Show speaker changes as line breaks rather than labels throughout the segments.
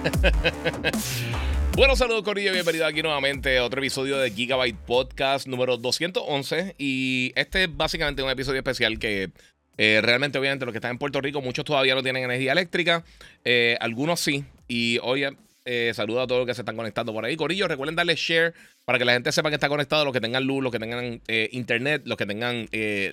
bueno, saludos Corillo, bienvenido aquí nuevamente a otro episodio de Gigabyte Podcast número 211 y este es básicamente un episodio especial que eh, realmente obviamente los que están en Puerto Rico muchos todavía no tienen energía eléctrica, eh, algunos sí y hoy eh, saludo a todos los que se están conectando por ahí. Corillo, recuerden darle share para que la gente sepa que está conectado, los que tengan luz, los que tengan internet, los que tengan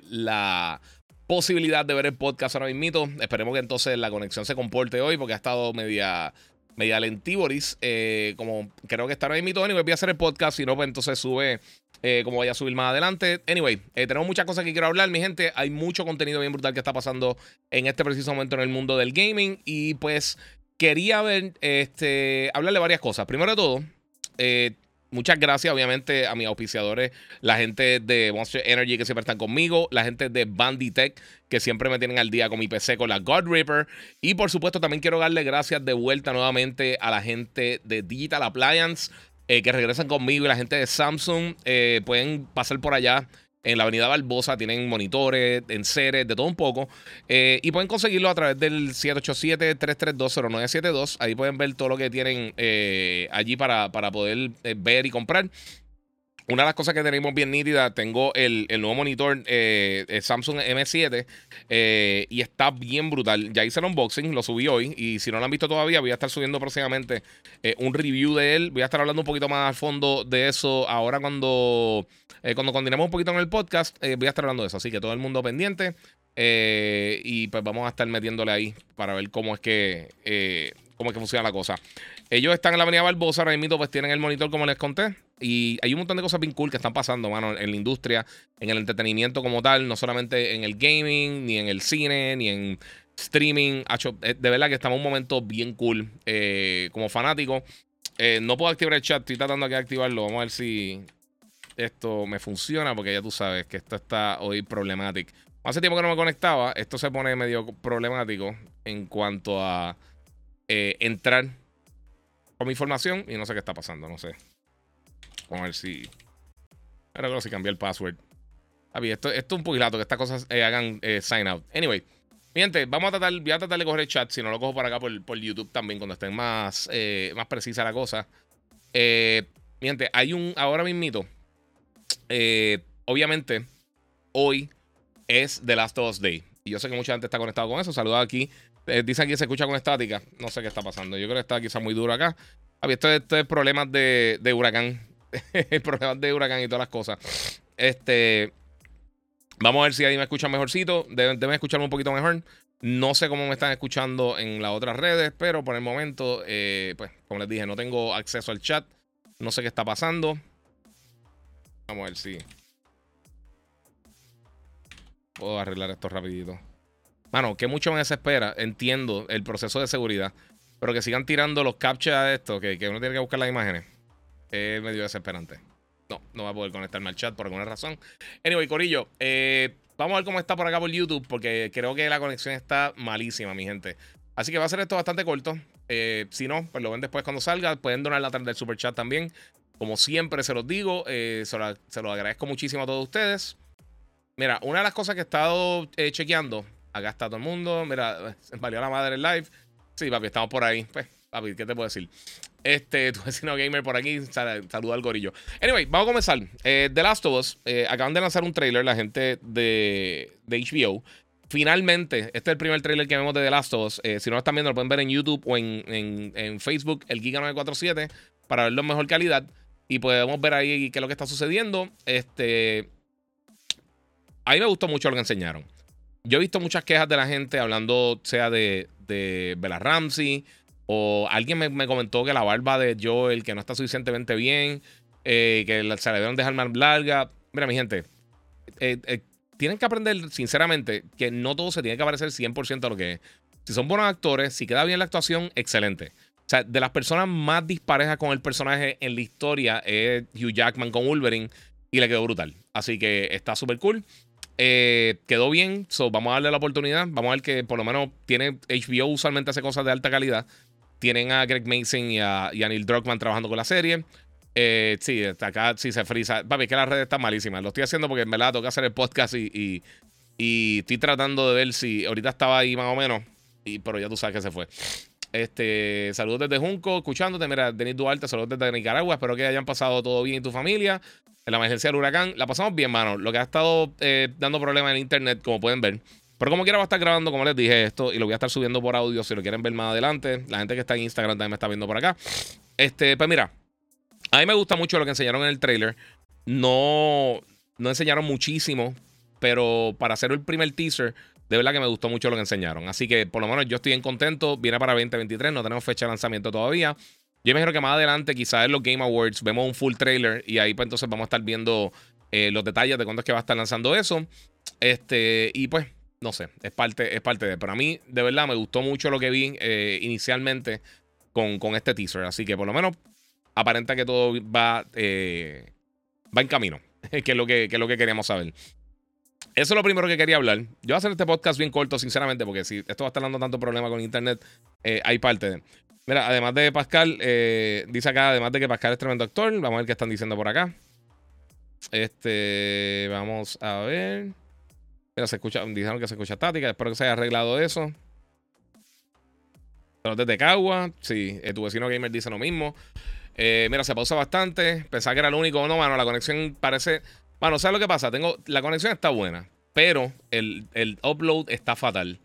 la posibilidad de ver el podcast ahora mismo. Esperemos que entonces la conexión se comporte hoy porque ha estado media media lentiboris. Eh, como creo que está ahora mismo. Anyway, voy a hacer el podcast. Si no, pues entonces sube eh, como vaya a subir más adelante. Anyway, eh, tenemos muchas cosas que quiero hablar, mi gente. Hay mucho contenido bien brutal que está pasando en este preciso momento en el mundo del gaming. Y pues quería ver, este, hablarle varias cosas. Primero de todo, eh, Muchas gracias, obviamente, a mis auspiciadores, la gente de Monster Energy que siempre están conmigo, la gente de Banditech que siempre me tienen al día con mi PC con la God Ripper. Y por supuesto, también quiero darle gracias de vuelta nuevamente a la gente de Digital Appliance eh, que regresan conmigo y la gente de Samsung. Eh, pueden pasar por allá en la avenida Barbosa tienen monitores, enseres, de todo un poco. Eh, y pueden conseguirlo a través del 787-332-0972. Ahí pueden ver todo lo que tienen eh, allí para, para poder eh, ver y comprar. Una de las cosas que tenemos bien nítida, tengo el, nuevo monitor eh, Samsung M7 eh, y está bien brutal. Ya hice el unboxing, lo subí hoy y si no lo han visto todavía, voy a estar subiendo próximamente eh, un review de él. Voy a estar hablando un poquito más al fondo de eso ahora cuando, cuando continuemos un poquito en el podcast. voy a estar hablando de eso, así que todo el mundo pendiente. y pues vamos a estar metiéndole ahí para ver cómo es que, cómo es que funciona la cosa. Ellos están en la avenida Barbosa, ahora mismo pues tienen el monitor como les conté. Y hay un montón de cosas bien cool que están pasando, mano, en la industria, en el entretenimiento como tal, no solamente en el gaming, ni en el cine, ni en streaming. Eh, de verdad que estamos en un momento bien cool eh, como fanático. Eh, no puedo activar el chat, estoy tratando de activarlo. Vamos a ver si esto me funciona, porque ya tú sabes que esto está hoy problemático. Hace tiempo que no me conectaba, esto se pone medio problemático en cuanto a entrar con mi información y no sé qué está pasando, no sé. A ver si. Ahora creo si cambié el password. esto, esto es un pugilato, que estas cosas eh, hagan eh, sign out. Anyway, mi gente, vamos a tratar, voy a tratar de coger el chat. Si no lo cojo por acá por, YouTube también, cuando estén más, eh, más precisa la cosa. mi gente, hay un. Ahora mismito. obviamente, hoy es The Last of Us Day. Y yo sé que mucha gente está conectado con eso. Saludos aquí. dicen que se escucha con estática. No sé qué está pasando. Yo creo que está quizá muy duro acá. Esto, esto es problemas de, de huracán. problemas de huracán y todas las cosas. Este. Vamos a ver si ahí me escuchan mejorcito. Deben, escucharme un poquito mejor. No sé cómo me están escuchando en las otras redes, pero por el momento, eh, pues, como les dije, no tengo acceso al chat. No sé qué está pasando. Vamos a ver si puedo arreglar esto rapidito. Mano, que mucho me desespera. Entiendo el proceso de seguridad. Pero que sigan tirando los captcha de esto, que, que uno tiene que buscar las imágenes es medio desesperante. No, no va a poder conectarme al chat por alguna razón. Anyway, Corillo, eh, vamos a ver cómo está por acá por YouTube, porque creo que la conexión está malísima, mi gente. Así que va a ser esto bastante corto. Eh, si no, pues lo ven después cuando salga. Pueden donar la tarde del super chat también. Como siempre se los digo, eh, se, lo, agradezco muchísimo a todos ustedes. Mira, una de las cosas que he estado chequeando, acá está todo el mundo. Mira, valió la madre el live. Sí, papi, estamos por ahí. Pues, papi, ¿qué te puedo decir? Este, tu vecino gamer por aquí, saluda al gorillo. Anyway, vamos a comenzar. Eh, The Last of Us, eh, acaban de lanzar un trailer la gente de, de, HBO. Finalmente, este es el primer trailer que vemos de The Last of Us. Eh, si no lo están viendo, lo pueden ver en YouTube o en, en, en Facebook, el Giga947, para verlo en mejor calidad. Y podemos ver ahí qué es lo que está sucediendo. Este. A mí me gustó mucho lo que enseñaron. Yo he visto muchas quejas de la gente hablando, sea de, de Bella Ramsey, o alguien me, comentó que la barba de Joel, que no está suficientemente bien, eh, que se le deben dejar más larga. Mira, mi gente, eh, eh, tienen que aprender, sinceramente, que no todo se tiene que parecer 100% a lo que es. Si son buenos actores, si queda bien la actuación, excelente. O sea, de las personas más disparejas con el personaje en la historia es Hugh Jackman con Wolverine y le quedó brutal. Así que está súper cool. Eh, quedó bien, so, vamos a darle la oportunidad. Vamos a ver que por lo menos tiene HBO usualmente hace cosas de alta calidad. Tienen a Greg Mason y a, Neil Druckmann trabajando con la serie. Eh, sí, acá sí se frisa. Papi, que la red está malísima. Lo estoy haciendo porque en verdad que hacer el podcast y, y, estoy tratando de ver si ahorita estaba ahí más o menos. Y, pero ya tú sabes que se fue. Este, saludos desde Junco, escuchándote. Mira, Denis Duarte, saludos desde Nicaragua. Espero que hayan pasado todo bien en tu familia. En la emergencia del huracán, la pasamos bien, mano. Lo que ha estado eh, dando problemas en internet, como pueden ver. Pero como quiera, va a estar grabando, como les dije, esto y lo voy a estar subiendo por audio si lo quieren ver más adelante. La gente que está en Instagram también me está viendo por acá. Este, pues mira, a mí me gusta mucho lo que enseñaron en el trailer. No, no enseñaron muchísimo, pero para hacer el primer teaser, de verdad que me gustó mucho lo que enseñaron. Así que por lo menos yo estoy bien contento. Viene para 2023, no tenemos fecha de lanzamiento todavía. Yo imagino que más adelante, quizás en los Game Awards, vemos un full trailer y ahí pues entonces vamos a estar viendo eh, los detalles de cuándo es que va a estar lanzando eso. Este, y pues, no sé, es parte, es parte de. Pero a mí, de verdad, me gustó mucho lo que vi eh, inicialmente con, con, este teaser. Así que por lo menos aparenta que todo va, eh, va en camino, que es, lo que, que lo que queríamos saber. Eso es lo primero que quería hablar. Yo voy a hacer este podcast bien corto, sinceramente, porque si esto va a estar dando tanto problema con internet, eh, hay parte de. Mira, además de Pascal, dice acá, además de que Pascal es tremendo actor, vamos a ver qué están diciendo por acá. Este, vamos a ver. Mira, se escucha, dijeron que se escucha estática, espero que se haya arreglado eso. Pero desde Cagua, sí, eh, tu vecino gamer dice lo mismo. mira, se pausa bastante. Pensaba que era el único. No, mano, la conexión parece. Bueno, ¿sabes lo que pasa? Tengo, la conexión está buena, pero el, upload está fatal.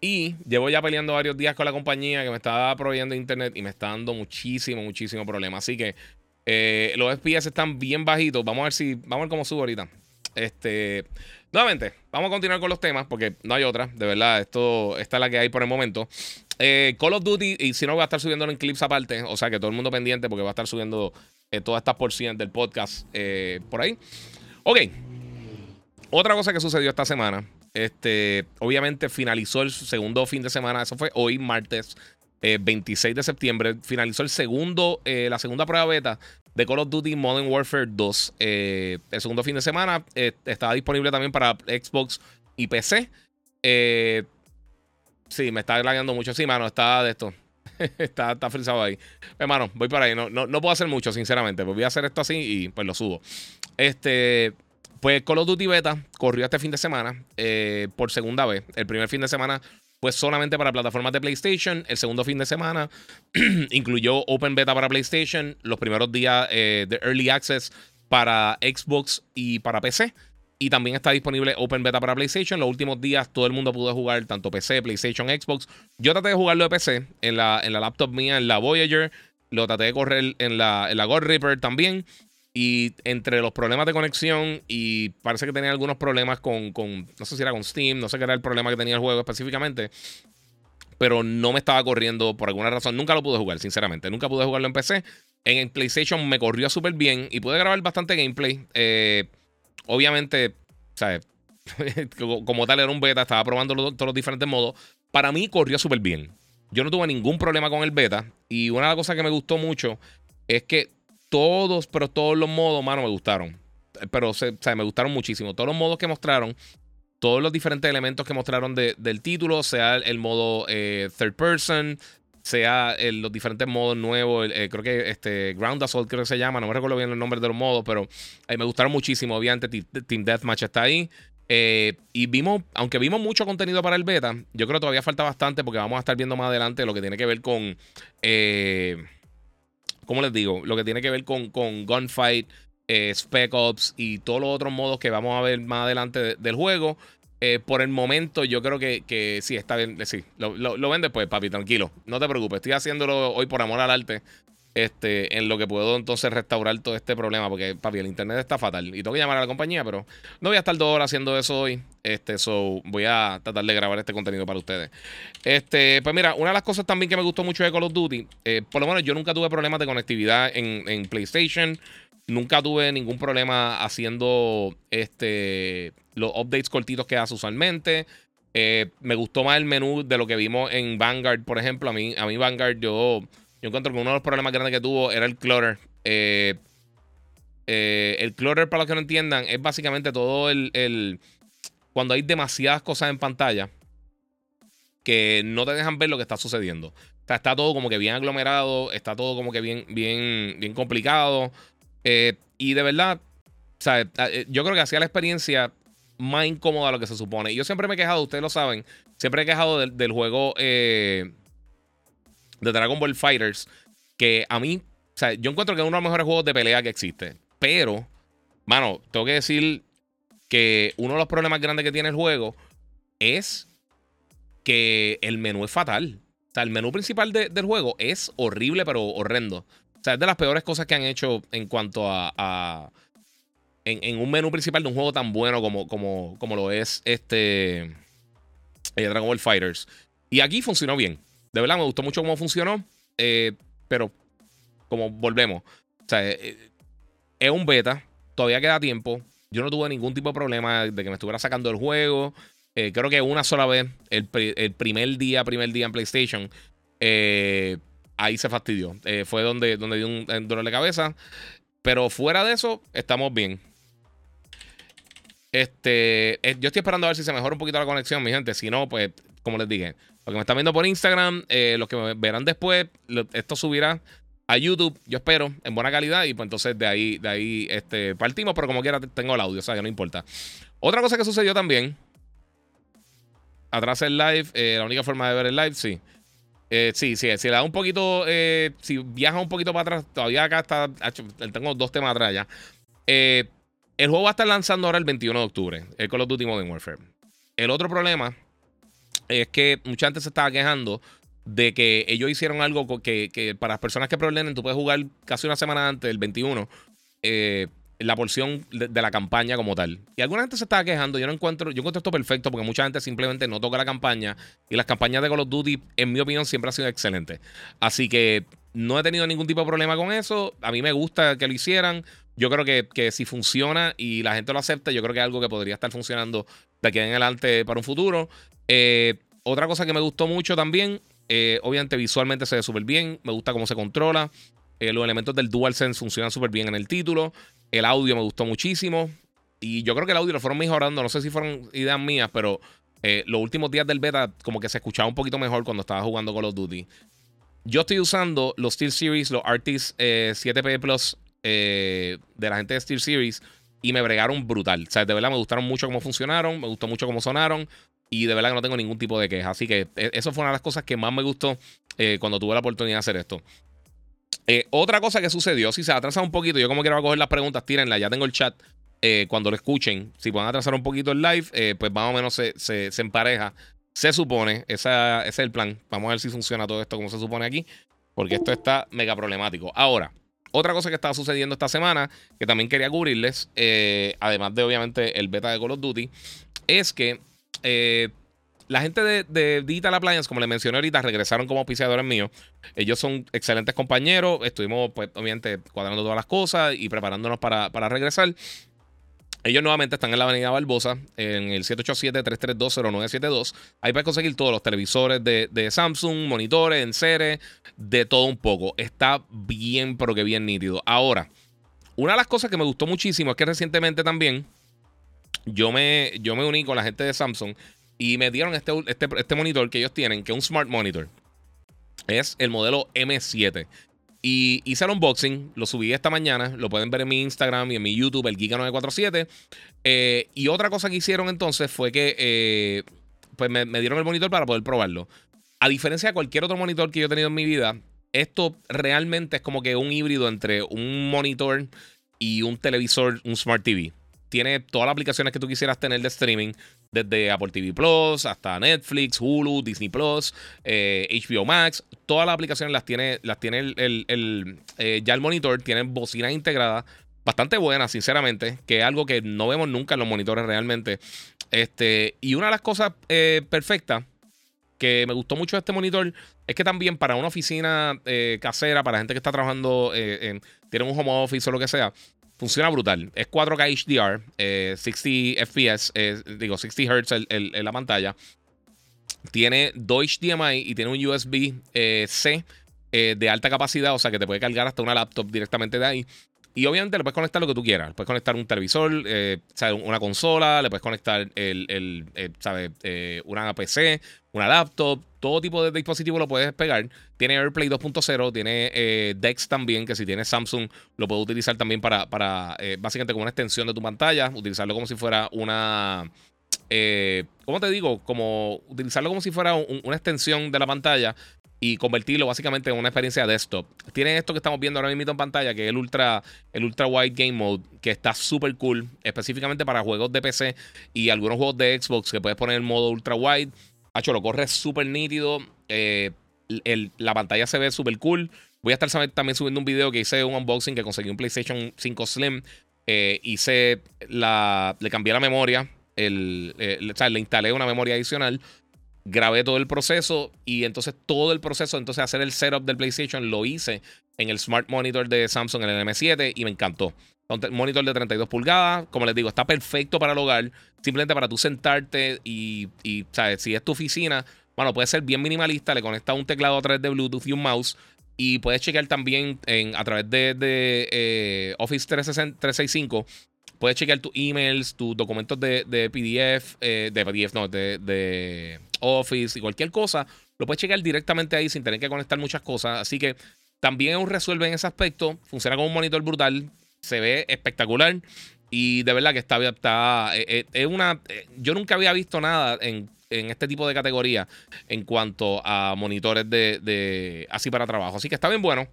Y llevo ya peleando varios días con la compañía que me estaba proveyendo internet y me está dando muchísimo, muchísimo problema. Así que eh, los FPS están bien bajitos. Vamos a ver si. Vamos a ver cómo subo ahorita. Este. Nuevamente, vamos a continuar con los temas porque no hay otra. De verdad, esto esta es la que hay por el momento. Eh, Call of Duty, y si no, voy a estar subiendo en clips aparte. O sea que todo el mundo pendiente porque va a estar subiendo eh, todas estas porciones del podcast por ahí. Ok. Otra cosa que sucedió esta semana. Este, obviamente finalizó el segundo fin de semana. Eso fue hoy, martes 26 eh, de septiembre. Finalizó el segundo, eh, la segunda prueba beta de Call of Duty Modern Warfare 2. Eh, el segundo fin de semana estaba disponible también para Xbox y PC. sí, me está lagueando mucho. Sí, mano, está de esto. está, está frisado ahí. Hermano, voy para ahí. No, no, no puedo hacer mucho, sinceramente. Pues voy a hacer esto así y pues lo subo. Este, pues Call of Duty Beta corrió este fin de semana eh, por segunda vez. El primer fin de semana fue solamente para plataformas de PlayStation. El segundo fin de semana incluyó Open Beta para PlayStation. Los primeros días eh, de Early Access para Xbox y para PC. Y también está disponible Open Beta para PlayStation. Los últimos días todo el mundo pudo jugar tanto PC, PlayStation, Xbox. Yo traté de jugarlo de PC en la, en la laptop mía, en la Voyager. Lo traté de correr en la, en la God Reaper también. Y entre los problemas de conexión y parece que tenía algunos problemas con, no sé si era con Steam, no sé qué era el problema que tenía el juego específicamente, pero no me estaba corriendo por alguna razón. Nunca lo pude jugar, sinceramente. Nunca pude jugarlo en PC. En el PlayStation me corrió súper bien y pude grabar bastante gameplay. Eh, obviamente, ¿sabes? como tal era un beta, estaba probando todos los diferentes modos. Para mí corrió súper bien. Yo no tuve ningún problema con el beta. Y una de las cosas que me gustó mucho es que todos, pero todos los modos, mano, me gustaron. Pero, o sea, me gustaron muchísimo. Todos los modos que mostraron, todos los diferentes elementos que mostraron del título, sea el, modo eh, third person, sea los diferentes modos nuevos, eh, creo que este Ground Assault creo que se llama, no me recuerdo bien el nombre de los modos, pero eh, me gustaron muchísimo. Obviamente Team Deathmatch está ahí. y vimos, aunque vimos mucho contenido para el beta, yo creo que todavía falta bastante porque vamos a estar viendo más adelante lo que tiene que ver con... ¿cómo les digo? Lo que tiene que ver con, con Gunfight, eh, Spec Ops y todos los otros modos que vamos a ver más adelante del juego. Eh, por el momento, yo creo que, que sí, está bien. Sí, lo, lo, ven después, papi, tranquilo. No te preocupes. Estoy haciéndolo hoy por amor al arte este, en lo que puedo entonces restaurar todo este problema, porque papi, el internet está fatal y tengo que llamar a la compañía, pero no voy a estar dos horas haciendo eso hoy. Este, so voy a tratar de grabar este contenido para ustedes. Este, pues mira, una de las cosas también que me gustó mucho de Call of Duty, eh, por lo menos yo nunca tuve problemas de conectividad en, PlayStation. Nunca tuve ningún problema haciendo este, los updates cortitos que hace usualmente. Eh, me gustó más el menú de lo que vimos en Vanguard, por ejemplo. A mí, a mí Vanguard, yo, yo encuentro que uno de los problemas grandes que tuvo era el clutter. Eh, eh, el clutter, para los que no entiendan, es básicamente todo el, el, Cuando hay demasiadas cosas en pantalla que no te dejan ver lo que está sucediendo. O sea, está todo como que bien aglomerado, está todo como que bien, bien, bien complicado. Eh, y de verdad, eh, yo creo que hacía la experiencia más incómoda de lo que se supone. Y yo siempre me he quejado, ustedes lo saben, siempre he quejado del, juego eh, de Dragon Ball Fighters, que a mí, o sea, yo encuentro que es uno de los mejores juegos de pelea que existe. Pero, mano, tengo que decir que uno de los problemas grandes que tiene el juego es que el menú es fatal. O sea, el menú principal del juego es horrible, pero horrendo. O sea, es de las peores cosas que han hecho en cuanto a. en, un menú principal de un juego tan bueno como, como, como lo es este. Eh, Dragon Ball Fighters. Y aquí funcionó bien. De verdad, me gustó mucho cómo funcionó. Eh, pero, como volvemos. O sea, eh, es un beta. Todavía queda tiempo. Yo no tuve ningún tipo de problema de que me estuviera sacando el juego. creo que una sola vez, el, primer día, primer día en PlayStation, eh, ahí se fastidió. Eh, fue donde, donde dio un, dolor de cabeza. Pero fuera de eso, estamos bien. Este, eh, yo estoy esperando a ver si se mejora un poquito la conexión, mi gente. Si no, pues, como les dije, los que me están viendo por Instagram, eh, los que me verán después, esto subirá a YouTube, yo espero, en buena calidad. Y pues entonces de ahí, de ahí este, partimos, pero como quiera tengo el audio, o sea que no importa. Otra cosa que sucedió también. Atrás el live, la única forma de ver el live, sí. Eh, sí, sí, si le da un poquito, eh, si viaja un poquito para atrás, todavía acá está, tengo dos temas atrás ya. Eh, el juego va a estar lanzando ahora el 21 de octubre, el Call of Duty Modern Warfare. El otro problema es que mucha gente se estaba quejando de que ellos hicieron algo que, para las personas que problenen, tú puedes jugar casi una semana antes, el 21, eh, la porción de, la campaña como tal. Y alguna gente se estaba quejando. Yo no encuentro, yo encuentro esto perfecto porque mucha gente simplemente no toca la campaña. Y las campañas de Call of Duty, en mi opinión, siempre han sido excelentes. Así que no he tenido ningún tipo de problema con eso. A mí me gusta que lo hicieran. Yo creo que, si funciona y la gente lo acepta, yo creo que es algo que podría estar funcionando de aquí en adelante para un futuro. Eh, otra cosa que me gustó mucho también, eh, obviamente visualmente se ve súper bien. Me gusta cómo se controla. Eh, los elementos del DualSense funcionan súper bien en el título. El audio me gustó muchísimo. Y yo creo que el audio lo fueron mejorando. No sé si fueron ideas mías, pero los últimos días del beta, como que se escuchaba un poquito mejor cuando estaba jugando Call of Duty. Yo estoy usando los Steel Series, los Artis 7P eh, Plus eh, de la gente de Steel Series. Y me bregaron brutal. O sea, de verdad me gustaron mucho cómo funcionaron. Me gustó mucho cómo sonaron. Y de verdad que no tengo ningún tipo de queja. Así que eso fue una de las cosas que más me gustó cuando tuve la oportunidad de hacer esto. Eh, otra cosa que sucedió, si se atrasa un poquito, yo como quiero coger las preguntas, tírenla, ya tengo el chat. Eh, cuando lo escuchen, si pueden atrasar un poquito el live, eh, pues más o menos se, se, empareja. Se supone, ese es el plan. Vamos a ver si funciona todo esto como se supone aquí, porque esto está mega problemático. Ahora, otra cosa que estaba sucediendo esta semana, que también quería cubrirles, además de obviamente el beta de Call of Duty, es que la gente de, Digital Appliance, como les mencioné ahorita, regresaron como auspiciadores míos. Ellos son excelentes compañeros. Estuvimos, pues, obviamente, cuadrando todas las cosas y preparándonos para, regresar. Ellos nuevamente están en la avenida Barbosa, en el 787-332-0972. Ahí puedes conseguir todos los televisores de, Samsung, monitores, en serie, de todo un poco. Está bien, pero que bien nítido. Ahora, una de las cosas que me gustó muchísimo es que recientemente también yo me, yo me uní con la gente de Samsung y me dieron este, este, este, monitor que ellos tienen, que es un Smart Monitor. Es el modelo M7. Y hice el unboxing, lo subí esta mañana, lo pueden ver en mi Instagram y en mi YouTube, el Giga947. Eh, y otra cosa que hicieron entonces fue que eh, pues me, dieron el monitor para poder probarlo. A diferencia de cualquier otro monitor que yo he tenido en mi vida, esto realmente es como que un híbrido entre un monitor y un televisor, un Smart TV. Tiene todas las aplicaciones que tú quisieras tener de streaming desde Apple TV Plus hasta Netflix, Hulu, Disney Plus, HBO eh, Max. Todas las aplicaciones las tiene, las tiene el, eh, ya el monitor, tiene bocina integrada. Bastante buena, sinceramente, que es algo que no vemos nunca en los monitores realmente. Este, y una de las cosas eh, perfectas que me gustó mucho de este monitor es que también para una oficina casera, para gente que está trabajando, tiene un home office o lo que sea, funciona brutal. Es 4K HDR, 60 FPS, digo 60 Hz en la pantalla. Tiene dos HDMI y tiene un USB-C de alta capacidad, o sea que te puede cargar hasta una laptop directamente de ahí. Y obviamente le puedes conectar lo que tú quieras. puedes conectar un televisor, eh, una consola, le puedes conectar el, el eh, eh, una PC, una laptop, todo tipo de dispositivo lo puedes pegar. Tiene AirPlay 2.0, tiene Dex también, que si tienes Samsung lo puedes utilizar también para, para básicamente como una extensión de tu pantalla, utilizarlo como si fuera una... ¿Cómo te digo? Como utilizarlo como si fuera una extensión de la pantalla y convertirlo básicamente en una experiencia desktop. Tienen esto que estamos viendo ahora mismo en pantalla, que es el Ultra, el Ultra Wide Game Mode, que está súper cool, específicamente para juegos de PC y algunos juegos de Xbox que puedes poner en modo Ultra Wide. Hacho, lo corre súper nítido. Eh, la pantalla se ve súper cool. Voy a estar también subiendo un video que hice un unboxing que conseguí un PlayStation 5 Slim. Eh, hice la. Le cambié la memoria. El, eh, o sea, le instalé una memoria adicional grabé todo el proceso y entonces todo el proceso, entonces hacer el setup del PlayStation lo hice en el Smart Monitor de Samsung, en el M7 y me encantó. Monitor de 32 pulgadas, como les digo, está perfecto para el hogar, simplemente para tú sentarte y, y ¿sabes? Si es tu oficina, bueno, puede ser bien minimalista, le conectas un teclado a través de Bluetooth y un mouse y puedes chequear también a través de, eh, Office 365 puedes chequear tus emails, tus documentos de, PDF, eh, de PDF, no, de, Office y cualquier cosa. Lo puedes chequear directamente ahí sin tener que conectar muchas cosas. Así que también un resuelve en ese aspecto. Funciona como un monitor brutal. Se ve espectacular. Y de verdad que está. está eh, eh, es una. Yo nunca había visto nada en, este tipo de categoría en cuanto a monitores de, de, así para trabajo. Así que está bien bueno.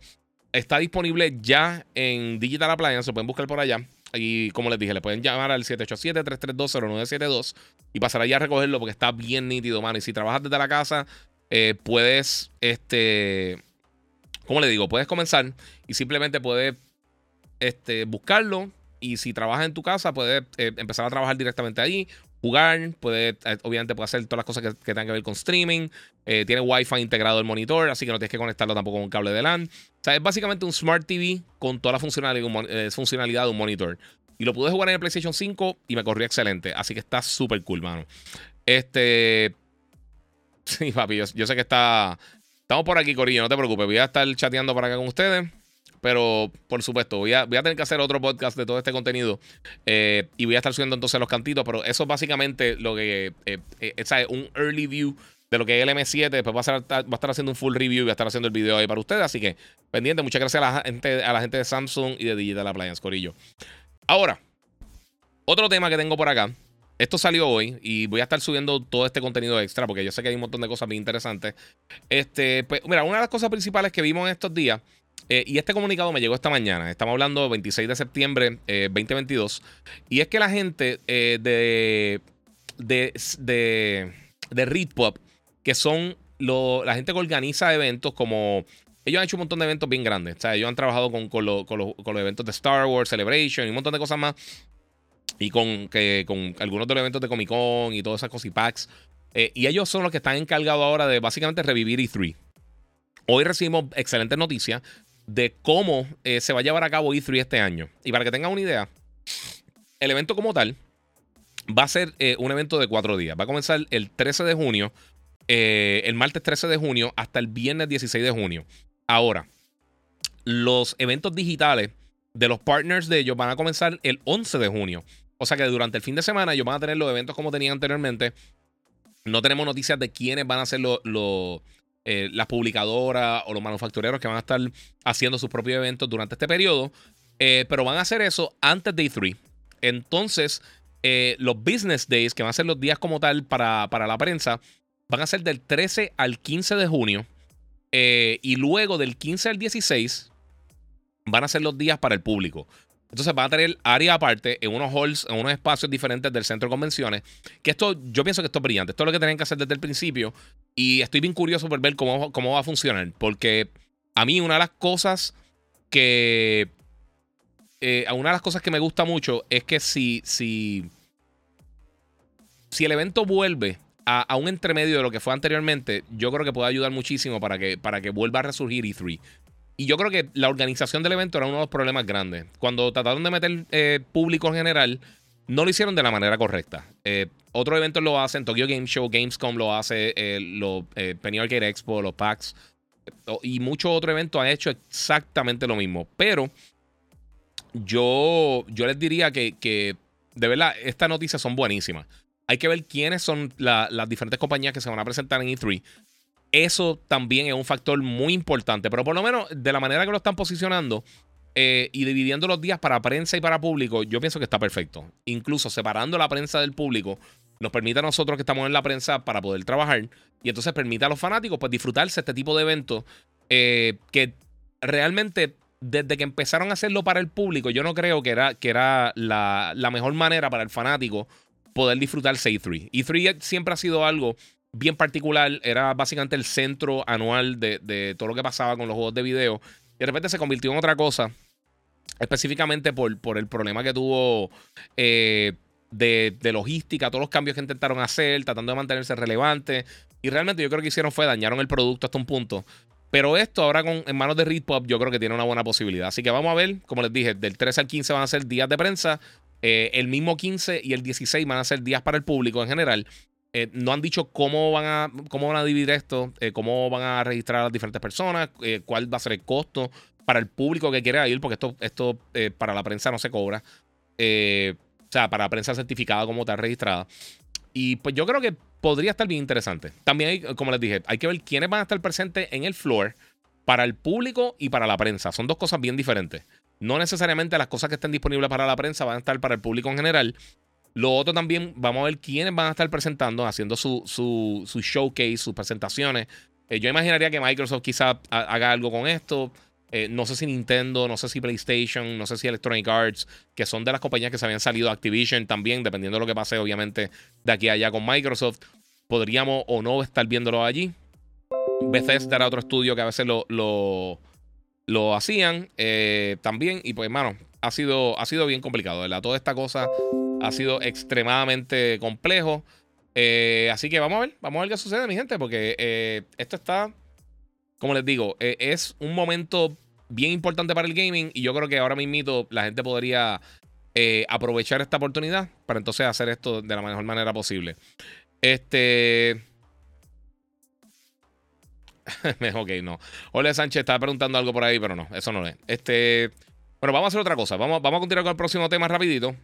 Está disponible ya en Digital Appliance. Se pueden buscar por allá. Y como les dije, le pueden llamar al 787-332-0972 y pasar allá a recogerlo porque está bien nítido, mano. Y si trabajas desde la casa, eh, puedes, este, ¿cómo le digo? Puedes comenzar y simplemente puedes este, buscarlo. Y si trabajas en tu casa, puedes eh, empezar a trabajar directamente ahí jugar, puede, eh, obviamente puede hacer todas las cosas que, tengan que ver con streaming, eh, tiene Wi-Fi integrado el monitor, así que no tienes que conectarlo tampoco con un cable de LAN. O sea, es básicamente un Smart TV con toda la eh, funcionalidad, de un monitor. Y lo pude jugar en el PlayStation 5 y me corrió excelente, así que está súper cool, mano. Este... Sí, papi, yo, sé que está... Estamos por aquí, Corillo, no te preocupes, voy a estar chateando para acá con ustedes. Pero, por supuesto, voy a, voy a tener que hacer otro podcast de todo este contenido. Eh, y voy a estar subiendo entonces los cantitos. Pero eso es básicamente lo que. Eh, eh es un early view de lo que es el M7. Después va a, estar, va a estar haciendo un full review y va a estar haciendo el video ahí para ustedes. Así que, pendiente. Muchas gracias a la gente, a la gente de Samsung y de Digital Appliance, Corillo. Ahora, otro tema que tengo por acá. Esto salió hoy y voy a estar subiendo todo este contenido extra porque yo sé que hay un montón de cosas muy interesantes. Este, pues, mira, una de las cosas principales que vimos en estos días eh, y este comunicado me llegó esta mañana. Estamos hablando 26 de septiembre eh, 2022. Y es que la gente eh, de, de, de, de que son la gente que organiza eventos como... Ellos han hecho un montón de eventos bien grandes. O sea, ellos han trabajado con, con, los eventos de Star Wars, Celebration y un montón de cosas más. Y con, que, con algunos de los eventos de Comic Con y todas esas cosas y packs. Eh, y ellos son los que están encargados ahora de básicamente revivir E3. Hoy recibimos excelentes noticias de cómo eh, se va a llevar a cabo E3 este año. Y para que tengan una idea, el evento como tal va a ser eh, un evento de cuatro días. Va a comenzar el 13 de junio, eh, el martes 13 de junio, hasta el viernes 16 de junio. Ahora, los eventos digitales de los partners de ellos van a comenzar el 11 de junio. O sea que durante el fin de semana ellos van a tener los eventos como tenían anteriormente. No tenemos noticias de quiénes van a ser los eh, las publicadoras o los manufactureros que van a estar haciendo sus propios eventos durante este periodo, eh, pero van a hacer eso antes de E3. Entonces, eh, los business days, que van a ser los días como tal para, para la prensa, van a ser del 13 al 15 de junio. y luego del 15 al 16 van a ser los días para el público. Entonces van a tener área aparte en unos halls, en unos espacios diferentes del centro de convenciones. Que esto, yo pienso que esto es brillante. Esto es lo que tienen que hacer desde el principio. Y estoy bien curioso por ver cómo, cómo va a funcionar. Porque a mí una de las cosas que... Eh, una de las cosas que me gusta mucho es que si, si, si el evento vuelve a, un entremedio de lo que fue anteriormente, yo creo que puede ayudar muchísimo para que, para que vuelva a resurgir E3. Y yo creo que la organización del evento era uno de los problemas grandes. Cuando trataron de meter eh, público en general, no lo hicieron de la manera correcta. Eh, otros eventos lo hacen, Tokyo Game Show, Gamescom lo hace, eh, los Penny Arcade Expo, los PAX y muchos otros eventos han hecho exactamente lo mismo. Pero yo, yo les diría que, que de verdad, estas noticias son buenísimas. Hay que ver quiénes son las diferentes compañías que se van a presentar en E3. Eso también es un factor muy importante, pero por lo menos de la manera que lo están posicionando eh, y dividiendo los días para prensa y para público, yo pienso que está perfecto. Incluso separando la prensa del público, nos permite a nosotros que estamos en la prensa para poder trabajar y entonces permite a los fanáticos pues disfrutarse este tipo de eventos eh, que realmente desde que empezaron a hacerlo para el público, yo no creo que era, que era la, la mejor manera para el fanático poder disfrutarse E3. E3 siempre ha sido algo bien particular, era básicamente el centro anual de, todo lo que pasaba con los juegos de video. Y de repente se convirtió en otra cosa, específicamente por, el problema que tuvo eh, de, logística, todos los cambios que intentaron hacer, tratando de mantenerse relevante. Y realmente yo creo que hicieron fue dañaron el producto hasta un punto. Pero esto ahora con, en manos de Read Pop yo creo que tiene una buena posibilidad. Así que vamos a ver, como les dije, del 13 al 15 van a ser días de prensa. Eh, el mismo 15 y el 16 van a ser días para el público en general. Eh, no han dicho cómo van a, cómo van a dividir esto, eh, cómo van a registrar a las diferentes personas, cuál va a ser el costo para el público que quiera ir, porque esto, esto para la prensa no se cobra. o sea, para la prensa certificada como está registrada. Y pues yo creo que podría estar bien interesante. También, como les dije, hay que ver quiénes van a estar presentes en el floor para el público y para la prensa. Son dos cosas bien diferentes. No necesariamente las cosas que estén disponibles para la prensa van a estar para el público en general. Lo otro también, vamos a ver quiénes van a estar presentando, haciendo su, su, showcase, sus presentaciones. Eh, yo imaginaría que Microsoft quizá haga algo con esto. Eh, no sé si Nintendo, no sé si PlayStation, no sé si Electronic Arts, que son de las compañías que se habían salido Activision también, dependiendo de lo que pase, obviamente, de aquí a allá con Microsoft. Podríamos o no estar viéndolo allí. Bethesda era otro estudio que a veces lo, lo hacían eh, también. Y pues, hermano, ha sido, ha sido bien complicado, ¿verdad? Toda esta cosa ha sido extremadamente complejo. Eh, así que vamos a ver, vamos a ver qué sucede, mi gente, porque eh, esto está, como les digo, es un momento bien importante para el gaming y yo creo que ahora mismo la gente podría aprovechar esta oportunidad para entonces hacer esto de la mejor manera posible. Este... ok, no. Ole Sánchez estaba preguntando algo por ahí, pero no, eso no es. Este. Bueno, vamos a hacer otra cosa. Vamos, vamos a continuar con el próximo tema rapidito.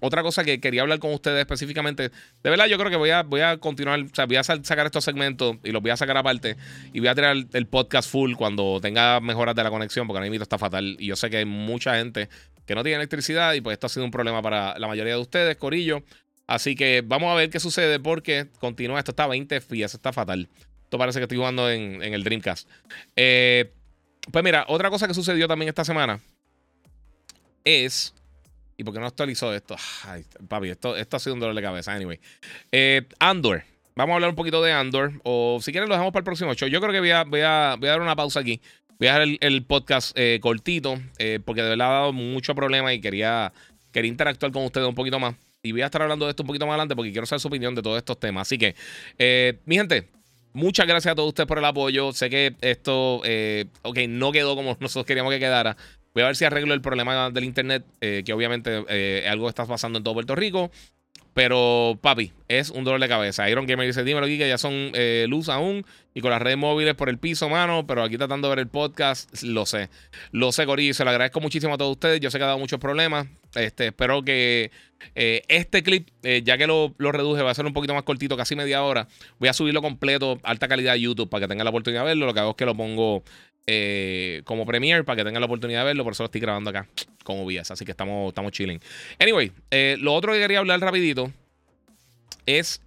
Otra cosa que quería hablar con ustedes específicamente. De verdad, yo creo que voy a, voy a continuar. O sea, voy a sacar estos segmentos y los voy a sacar aparte. Y voy a tirar el, podcast full cuando tenga mejoras de la conexión, porque ahora mismo está fatal. Y yo sé que hay mucha gente que no tiene electricidad y pues esto ha sido un problema para la mayoría de ustedes, Corillo. Así que vamos a ver qué sucede porque continúa. Esto está a 20 FPS, está fatal. Esto parece que estoy jugando en, el Dreamcast. Eh, pues mira, otra cosa que sucedió también esta semana es. ¿Y por qué no actualizó esto? Papi, esto, esto ha sido un dolor de cabeza. Anyway. Eh, Andor. Vamos a hablar un poquito de Andor. O si quieren, lo dejamos para el próximo show. Yo creo que voy a, voy a, dar una pausa aquí. Voy a dejar el, podcast eh, cortito. porque de verdad ha dado mucho problema y quería, quería interactuar con ustedes un poquito más. Y voy a estar hablando de esto un poquito más adelante porque quiero saber su opinión de todos estos temas. Así que, mi gente, Muchas gracias a todos ustedes por el apoyo. Sé que esto, eh, ok, no quedó como nosotros queríamos que quedara. Voy a ver si arreglo el problema del internet, eh, que obviamente eh, algo está pasando en todo Puerto Rico. Pero, papi, es un dolor de cabeza. Iron Gamer dice: Dímelo que ya son eh, luz aún. Y con las redes móviles por el piso, mano. Pero aquí tratando de ver el podcast, lo sé. Lo sé, Corillo. Se lo agradezco muchísimo a todos ustedes. Yo sé que ha dado muchos problemas. Este, espero que eh, este clip, eh, ya que lo, lo, reduje, va a ser un poquito más cortito, casi media hora. Voy a subirlo completo, alta calidad a YouTube, para que tengan la oportunidad de verlo. Lo que hago es que lo pongo eh, como Premiere para que tengan la oportunidad de verlo. Por eso lo estoy grabando acá con OBS. Así que estamos, estamos chilling. Anyway, lo otro que quería hablar rapidito es.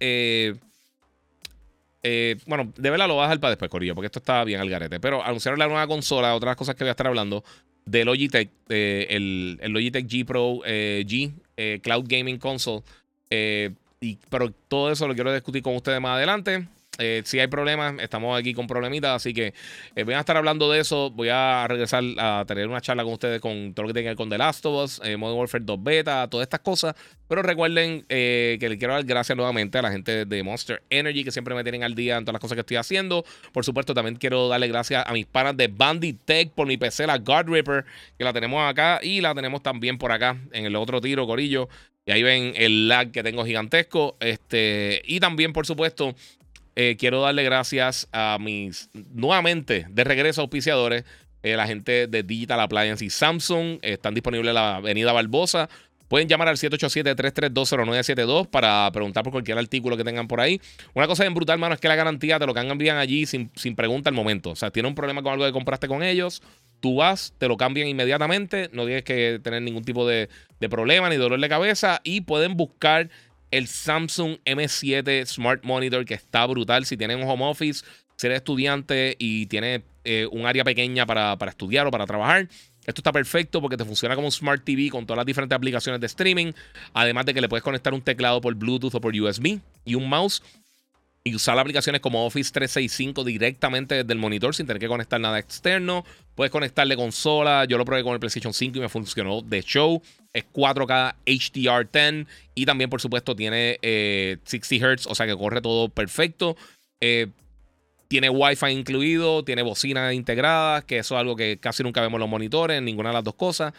Bueno, de verdad lo voy a dejar para después, Corillo, porque esto está bien al garete. Pero anunciaron la nueva consola, otras cosas que voy a estar hablando, de Logitech, el, el, Logitech G Pro G Cloud Gaming Console. y, pero todo eso lo quiero discutir con ustedes más adelante. Eh, si hay problemas, estamos aquí con problemitas, así que eh, voy a estar hablando de eso. Voy a regresar a tener una charla con ustedes con todo lo que tenga con The Last of Us, eh, Modern Warfare 2 Beta, todas estas cosas. Pero recuerden que le quiero dar gracias nuevamente a la gente de Monster Energy que siempre me tienen al día en todas las cosas que estoy haciendo. Por supuesto, también quiero darle gracias a mis panas de Bandit Tech por mi PC, la Guard Ripper, que la tenemos acá y la tenemos también por acá en el otro tiro, Corillo. Y ahí ven el lag que tengo gigantesco. Este, y también, por supuesto, eh, quiero darle gracias a mis nuevamente de regreso auspiciadores. Eh, la gente de Digital Appliance y Samsung están disponibles en la Avenida Barbosa. Pueden llamar al 787-3320972 para preguntar por cualquier artículo que tengan por ahí. Una cosa bien brutal, hermano, es que la garantía te lo cambian allí sin, sin pregunta al momento. O sea, tiene un problema con algo que compraste con ellos, tú vas, te lo cambian inmediatamente, no tienes que tener ningún tipo de, de problema ni dolor de cabeza y pueden buscar el Samsung M7 Smart Monitor que está brutal. Si tienen un home office, si eres estudiante y tienes eh, un área pequeña para, para estudiar o para trabajar, esto está perfecto porque te funciona como un Smart TV con todas las diferentes aplicaciones de streaming. Además de que le puedes conectar un teclado por Bluetooth o por USB y un mouse y usar aplicaciones como Office 365 directamente desde el monitor sin tener que conectar nada externo. Puedes conectarle consola. Yo lo probé con el PlayStation 5 y me funcionó de show. Es 4K HDR10 y también, por supuesto, tiene 60 eh, Hz, o sea que corre todo perfecto. Eh, tiene Wi-Fi incluido, tiene bocina integrada, que eso es algo que casi nunca vemos en los monitores, ninguna de las dos cosas.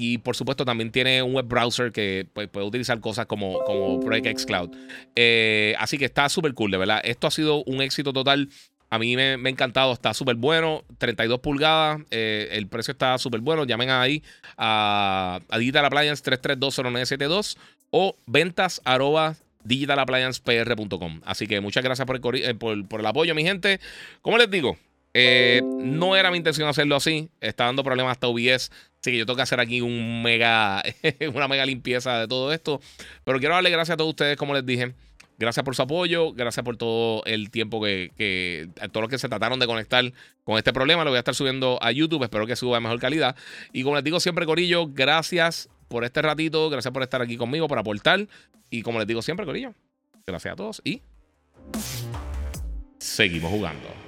Y por supuesto también tiene un web browser que pues, puede utilizar cosas como, como Project X Cloud. Eh, así que está súper cool, de verdad. Esto ha sido un éxito total. A mí me, ha encantado, está súper bueno. 32 pulgadas, eh, el precio está súper bueno. Llamen ahí a, a Digital Appliance 3320972 o ventas arroba digitalappliancepr.com. Así que muchas gracias por el, eh, por el apoyo, mi gente. Como les digo, eh, no era mi intención hacerlo así. Está dando problemas hasta OBS. Así que yo tengo que hacer aquí un mega, una mega limpieza de todo esto. Pero quiero darle gracias a todos ustedes, como les dije. Gracias por su apoyo, gracias por todo el tiempo que, que todos los que se trataron de conectar con este problema. Lo voy a estar subiendo a YouTube, espero que suba de mejor calidad. Y como les digo siempre, Corillo, gracias por este ratito, gracias por estar aquí conmigo, por aportar. Y como les digo siempre, Corillo, gracias a todos y seguimos jugando.